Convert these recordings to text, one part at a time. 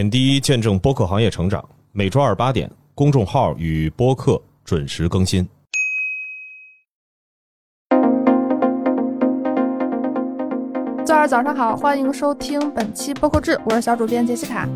点滴见证播客行业成长。每周二八点，公众号与播客准时更新。周二早上好，欢迎收听本期播客志，我是小主编杰西卡。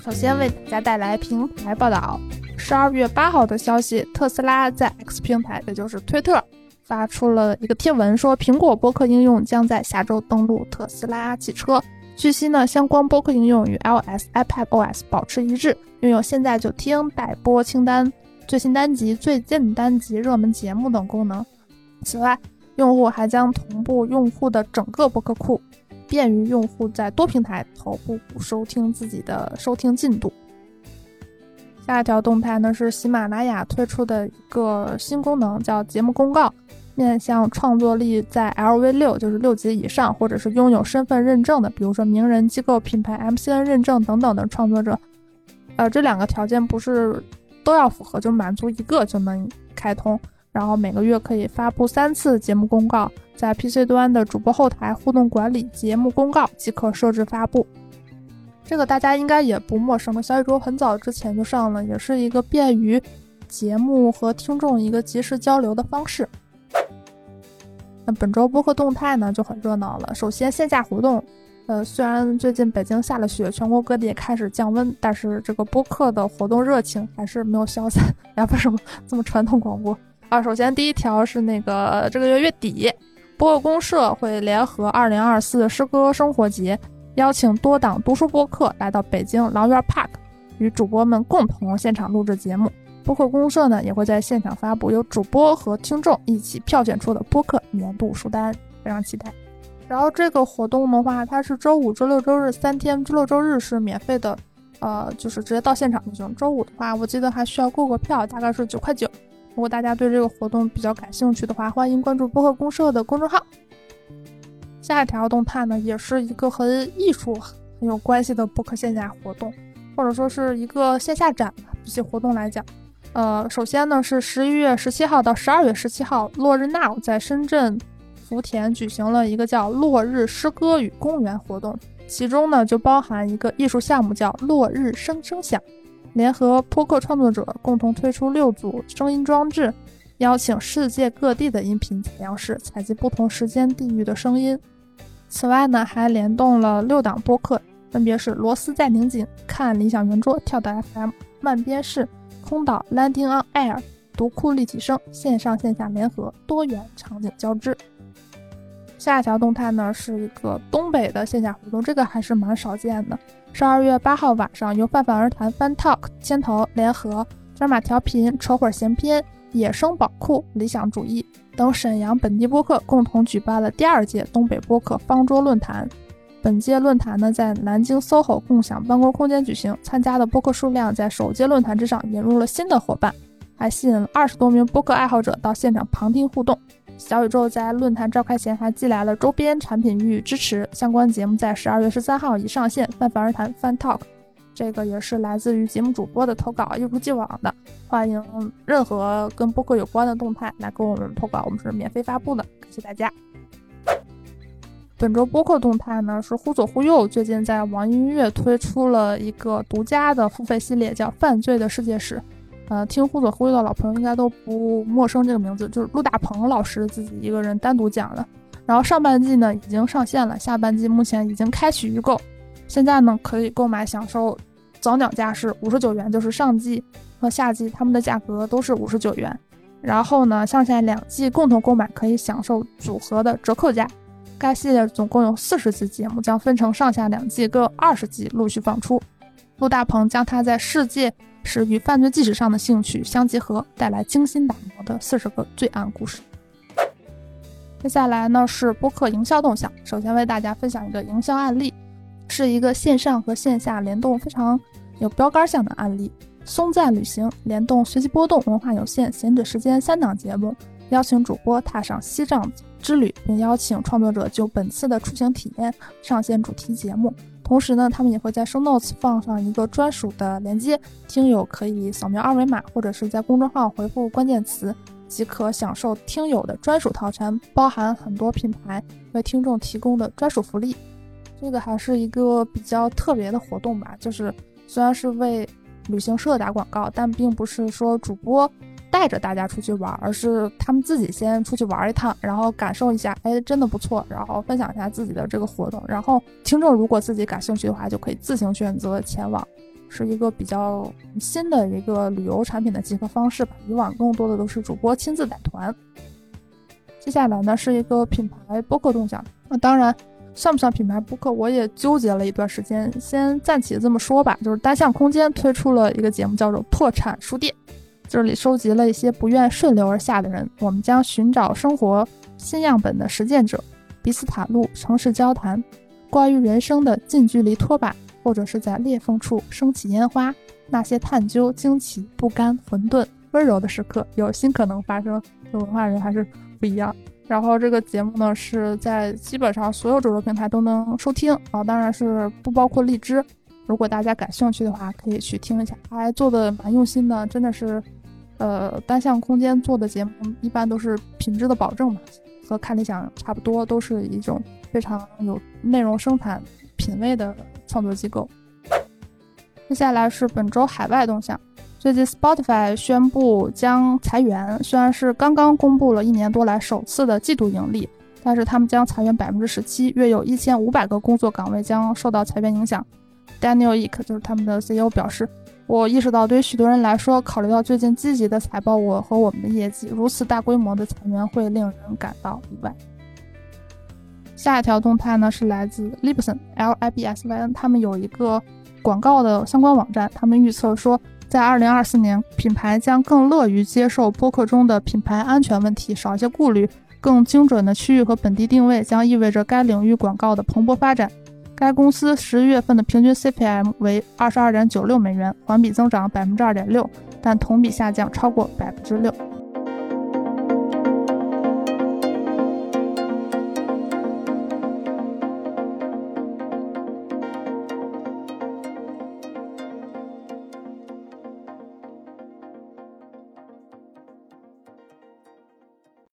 首先为大家带来平台报道。十二月八号的消息，特斯拉在 X 平台，也就是推特，发出了一个贴文，说苹果播客应用将在下周登陆特斯拉汽车。据悉呢，相关播客应用与 iOS、iPadOS 保持一致，拥有现在就听、待播清单、最新单集、最近单集、热门节目等功能。此外，用户还将同步用户的整个播客库，便于用户在多平台同步收听自己的收听进度。下一条动态呢是喜马拉雅推出的一个新功能，叫节目公告，面向创作力在 LV 六，就是六级以上，或者是拥有身份认证的，比如说名人、机构、品牌、MCN 认证等等的创作者。呃，这两个条件不是都要符合，就满足一个就能开通。然后每个月可以发布三次节目公告，在 PC 端的主播后台互动管理节目公告即可设置发布。这个大家应该也不陌生了，小宇宙很早之前就上了，也是一个便于节目和听众一个及时交流的方式。那本周播客动态呢就很热闹了。首先线下活动，呃，虽然最近北京下了雪，全国各地也开始降温，但是这个播客的活动热情还是没有消散。呀，为什么这么传统广播啊？首先第一条是那个这个月月底，播客公社会联合二零二四诗歌生活节。邀请多档读书播客来到北京狼园 Park，与主播们共同现场录制节目。播客公社呢也会在现场发布由主播和听众一起票选出的播客年度书单，非常期待。然后这个活动的话，它是周五、周六、周日三天，周六、周日是免费的，呃，就是直接到现场就行。周五的话，我记得还需要购个票，大概是九块九。如果大家对这个活动比较感兴趣的话，欢迎关注播客公社的公众号。下一条动态呢，也是一个和艺术很有关系的播客线下活动，或者说是一个线下展吧。比起活动来讲，呃，首先呢是十一月十七号到十二月十七号，落日 now 在深圳福田举行了一个叫“落日诗歌与公园”活动，其中呢就包含一个艺术项目叫“落日声声响”，联合播客创作者共同推出六组声音装置，邀请世界各地的音频采样室采集不同时间地域的声音。此外呢，还联动了六档播客，分别是螺丝在拧紧、看理想圆桌、跳的 FM、慢边式、空岛、Landing on Air、独库立体声，线上线下联合，多元场景交织。下一条动态呢，是一个东北的线下活动，这个还是蛮少见的。十二月八号晚上，由泛泛而谈 Fan Talk 牵头联合专马调频、扯会儿闲篇、野生宝库、理想主义。等沈阳本地播客共同举办了第二届东北播客方桌论坛。本届论坛呢，在南京 SOHO 共享办公空间举行，参加的播客数量在首届论坛之上引入了新的伙伴，还吸引了二十多名播客爱好者到现场旁听互动。小宇宙在论坛召开前还寄来了周边产品予以支持，相关节目在十二月十三号已上线。泛泛而谈 Fan Talk。这个也是来自于节目主播的投稿，一如既往的欢迎任何跟播客有关的动态来给我们投稿，我们是免费发布的，感谢大家。本周播客动态呢是忽左忽右，最近在网易音乐推出了一个独家的付费系列，叫《犯罪的世界史》。呃，听忽左忽右的老朋友应该都不陌生这个名字，就是陆大鹏老师自己一个人单独讲的。然后上半季呢已经上线了，下半季目前已经开启预购。现在呢，可以购买享受早鸟价是五十九元，就是上季和下季他们的价格都是五十九元。然后呢，上下两季共同购买可以享受组合的折扣价。该系列总共有四十集节目，将分成上下两季各二十集陆续放出。陆大鹏将他在世界史与犯罪纪实上的兴趣相结合，带来精心打磨的四十个罪案故事。接下来呢是播客营销动向，首先为大家分享一个营销案例。是一个线上和线下联动非常有标杆性的案例。松赞旅行联动随机波动文化有限闲者时间三档节目，邀请主播踏上西藏之旅，并邀请创作者就本次的出行体验上线主题节目。同时呢，他们也会在 show notes 放上一个专属的链接，听友可以扫描二维码，或者是在公众号回复关键词，即可享受听友的专属套餐，包含很多品牌为听众提供的专属福利。这个还是一个比较特别的活动吧，就是虽然是为旅行社打广告，但并不是说主播带着大家出去玩，而是他们自己先出去玩一趟，然后感受一下，哎，真的不错，然后分享一下自己的这个活动，然后听众如果自己感兴趣的话，就可以自行选择前往，是一个比较新的一个旅游产品的集合方式吧。以往更多的都是主播亲自带团。接下来呢是一个品牌播客动向，那当然。算不算品牌播客？我也纠结了一段时间。先暂且这么说吧，就是单向空间推出了一个节目，叫做《破产书店》，这里收集了一些不愿顺流而下的人。我们将寻找生活新样本的实践者，彼此袒露，城市交谈，关于人生的近距离拖把，或者是在裂缝处升起烟花，那些探究、惊奇、不甘、混沌、温柔的时刻，有新可能发生。文化人还是不一样。然后这个节目呢是在基本上所有主流平台都能收听啊，当然是不包括荔枝。如果大家感兴趣的话，可以去听一下，还做的蛮用心的，真的是，呃，单向空间做的节目一般都是品质的保证嘛，和看理想差不多，都是一种非常有内容生产品位的创作机构。接下来是本周海外动向。最近，Spotify 宣布将裁员。虽然是刚刚公布了一年多来首次的季度盈利，但是他们将裁员百分之十七，约有一千五百个工作岗位将受到裁员影响。Daniel Ek 就是他们的 CEO 表示：“我意识到，对于许多人来说，考虑到最近积极的财报，我和我们的业绩，如此大规模的裁员会令人感到意外。”下一条动态呢是来自 Libsyn，L I B S Y N，他们有一个广告的相关网站，他们预测说。在二零二四年，品牌将更乐于接受播客中的品牌安全问题，少一些顾虑。更精准的区域和本地定位将意味着该领域广告的蓬勃发展。该公司十一月份的平均 CPM 为二十二点九六美元，环比增长百分之二点六，但同比下降超过百分之六。